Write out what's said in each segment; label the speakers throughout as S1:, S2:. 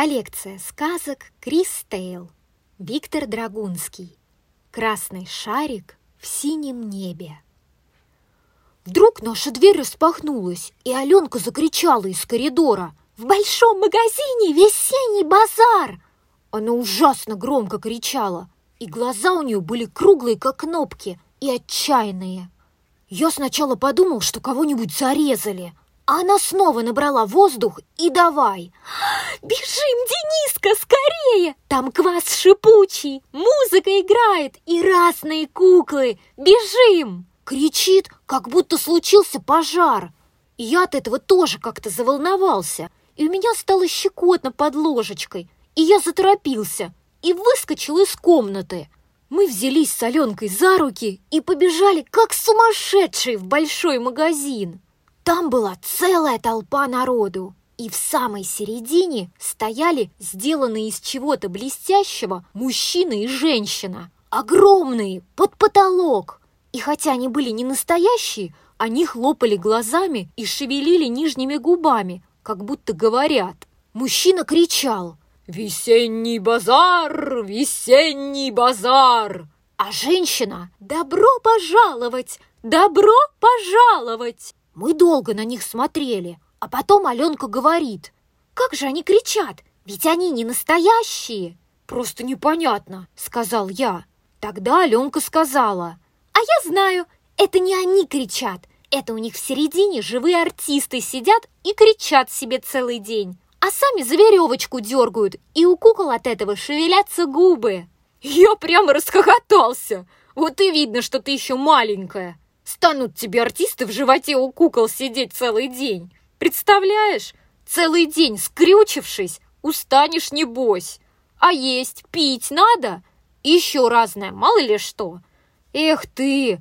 S1: Коллекция сказок Крис Тейл. Виктор Драгунский. Красный шарик в синем небе. Вдруг наша дверь распахнулась, и Аленка закричала из коридора. «В большом магазине весенний базар!» Она ужасно громко кричала, и глаза у нее были круглые, как кнопки, и отчаянные. Я сначала подумал, что кого-нибудь зарезали, а она снова набрала воздух и давай. «Бежим, Дениска, скорее! Там квас шипучий, музыка играет и разные куклы! Бежим!» Кричит, как будто случился пожар. Я от этого тоже как-то заволновался, и у меня стало щекотно под ложечкой, и я заторопился и выскочил из комнаты. Мы взялись с Аленкой за руки и побежали, как сумасшедшие, в большой магазин. Там была целая толпа народу, и в самой середине стояли сделанные из чего-то блестящего мужчина и женщина. Огромные, под потолок. И хотя они были не настоящие, они хлопали глазами и шевелили нижними губами, как будто говорят. Мужчина кричал «Весенний базар! Весенний базар!» А женщина «Добро пожаловать! Добро пожаловать!» Мы долго на них смотрели, а потом Аленка говорит, «Как же они кричат, ведь они не настоящие!» «Просто непонятно», — сказал я. Тогда Аленка сказала, «А я знаю, это не они кричат, это у них в середине живые артисты сидят и кричат себе целый день, а сами за веревочку дергают, и у кукол от этого шевелятся губы». Я прямо расхохотался. Вот и видно, что ты еще маленькая. Станут тебе артисты в животе у кукол сидеть целый день. Представляешь? Целый день скрючившись, устанешь небось. А есть, пить надо? еще разное, мало ли что. Эх ты,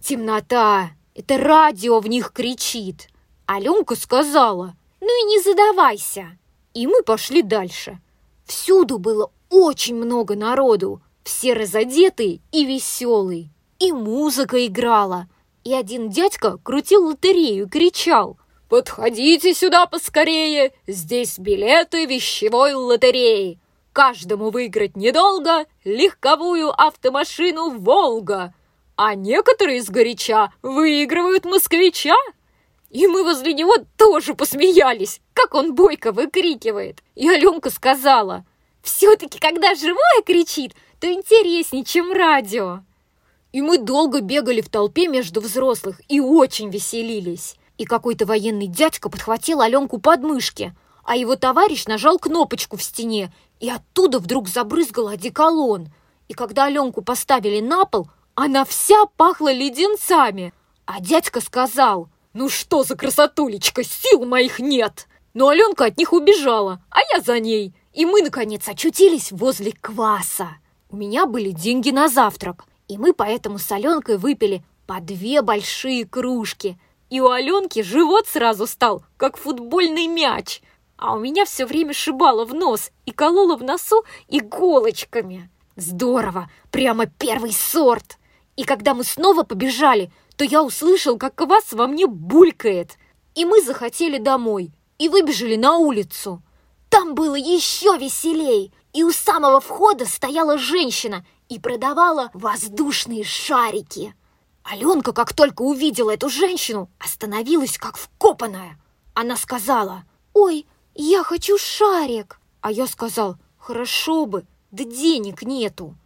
S1: темнота, это радио в них кричит. Аленка сказала, ну и не задавайся. И мы пошли дальше. Всюду было очень много народу, все разодетые и веселые. И музыка играла, и один дядька крутил лотерею и кричал «Подходите сюда поскорее! Здесь билеты вещевой лотереи! Каждому выиграть недолго легковую автомашину «Волга», а некоторые сгоряча выигрывают москвича!» И мы возле него тоже посмеялись, как он бойко выкрикивает. И Аленка сказала, «Все-таки, когда живое кричит, то интереснее, чем радио». И мы долго бегали в толпе между взрослых и очень веселились. И какой-то военный дядька подхватил Аленку под мышки, а его товарищ нажал кнопочку в стене, и оттуда вдруг забрызгал одеколон. И когда Аленку поставили на пол, она вся пахла леденцами. А дядька сказал, «Ну что за красотулечка, сил моих нет!» Но Аленка от них убежала, а я за ней. И мы, наконец, очутились возле кваса. У меня были деньги на завтрак, и мы поэтому с Аленкой выпили по две большие кружки. И у Аленки живот сразу стал, как футбольный мяч. А у меня все время шибало в нос и кололо в носу иголочками. Здорово, прямо первый сорт. И когда мы снова побежали, то я услышал, как квас во мне булькает. И мы захотели домой и выбежали на улицу. Там было еще веселей, и у самого входа стояла женщина и продавала воздушные шарики. Аленка, как только увидела эту женщину, остановилась как вкопанная. Она сказала, «Ой, я хочу шарик!» А я сказал, «Хорошо бы, да денег нету!»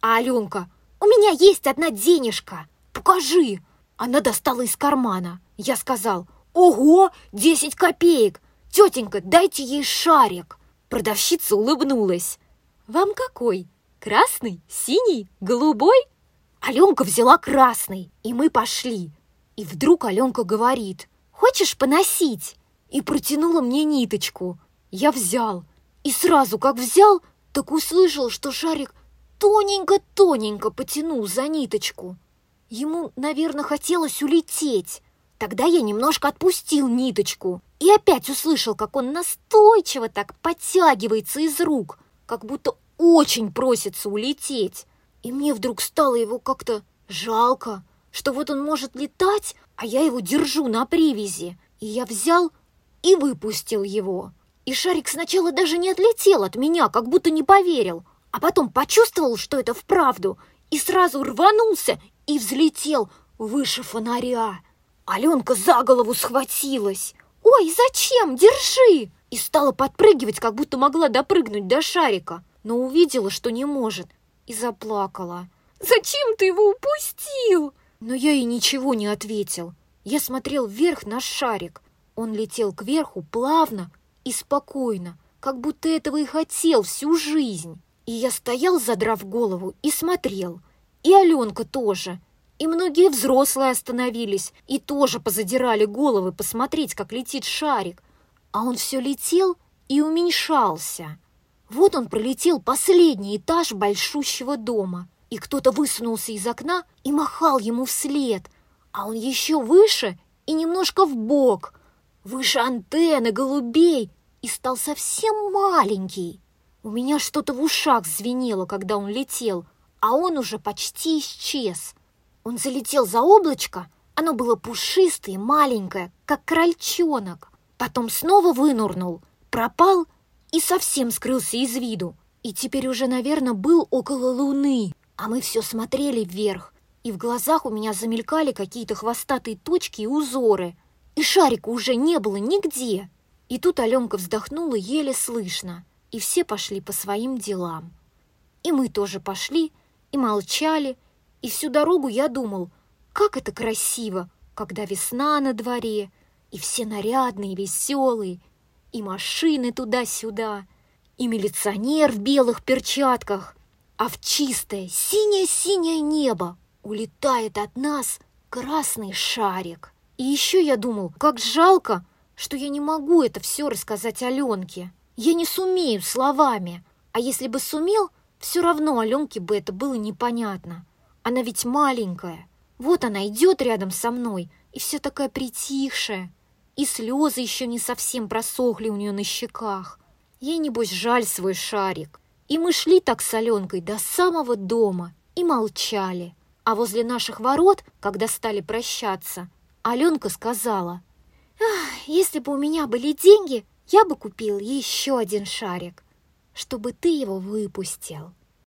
S1: А Аленка, «У меня есть одна денежка, покажи!» Она достала из кармана. Я сказал, «Ого, десять копеек! Тетенька, дайте ей шарик!» Продавщица улыбнулась. «Вам какой?» Красный, синий, голубой? Аленка взяла красный, и мы пошли. И вдруг Аленка говорит, хочешь поносить? И протянула мне ниточку. Я взял. И сразу, как взял, так услышал, что шарик тоненько-тоненько потянул за ниточку. Ему, наверное, хотелось улететь. Тогда я немножко отпустил ниточку и опять услышал, как он настойчиво так подтягивается из рук, как будто очень просится улететь. И мне вдруг стало его как-то жалко, что вот он может летать, а я его держу на привязи. И я взял и выпустил его. И шарик сначала даже не отлетел от меня, как будто не поверил, а потом почувствовал, что это вправду, и сразу рванулся и взлетел выше фонаря. Аленка за голову схватилась. «Ой, зачем? Держи!» И стала подпрыгивать, как будто могла допрыгнуть до шарика, но увидела, что не может, и заплакала. «Зачем ты его упустил?» Но я ей ничего не ответил. Я смотрел вверх на шарик. Он летел кверху плавно и спокойно, как будто этого и хотел всю жизнь. И я стоял, задрав голову, и смотрел. И Аленка тоже. И многие взрослые остановились и тоже позадирали головы посмотреть, как летит шарик. А он все летел и уменьшался. Вот он пролетел последний этаж большущего дома, и кто-то высунулся из окна и махал ему вслед, а он еще выше и немножко в бок, выше антенны голубей, и стал совсем маленький. У меня что-то в ушах звенело, когда он летел, а он уже почти исчез. Он залетел за облачко, оно было пушистое, маленькое, как крольчонок. Потом снова вынурнул, пропал и совсем скрылся из виду. И теперь уже, наверное, был около луны, а мы все смотрели вверх. И в глазах у меня замелькали какие-то хвостатые точки и узоры. И шарика уже не было нигде. И тут Аленка вздохнула еле слышно, и все пошли по своим делам. И мы тоже пошли, и молчали, и всю дорогу я думал, как это красиво, когда весна на дворе, и все нарядные, веселые, и машины туда-сюда, и милиционер в белых перчатках, а в чистое синее-синее небо улетает от нас красный шарик. И еще я думал, как жалко, что я не могу это все рассказать Аленке. Я не сумею словами, а если бы сумел, все равно Аленке бы это было непонятно. Она ведь маленькая. Вот она идет рядом со мной, и вся такая притихшая. И слезы еще не совсем просохли у нее на щеках. Ей, небось, жаль свой шарик. И мы шли так с Аленкой до самого дома и молчали. А возле наших ворот, когда стали прощаться, Аленка сказала, «Если бы у меня были деньги, я бы купил еще один шарик, чтобы ты его выпустил».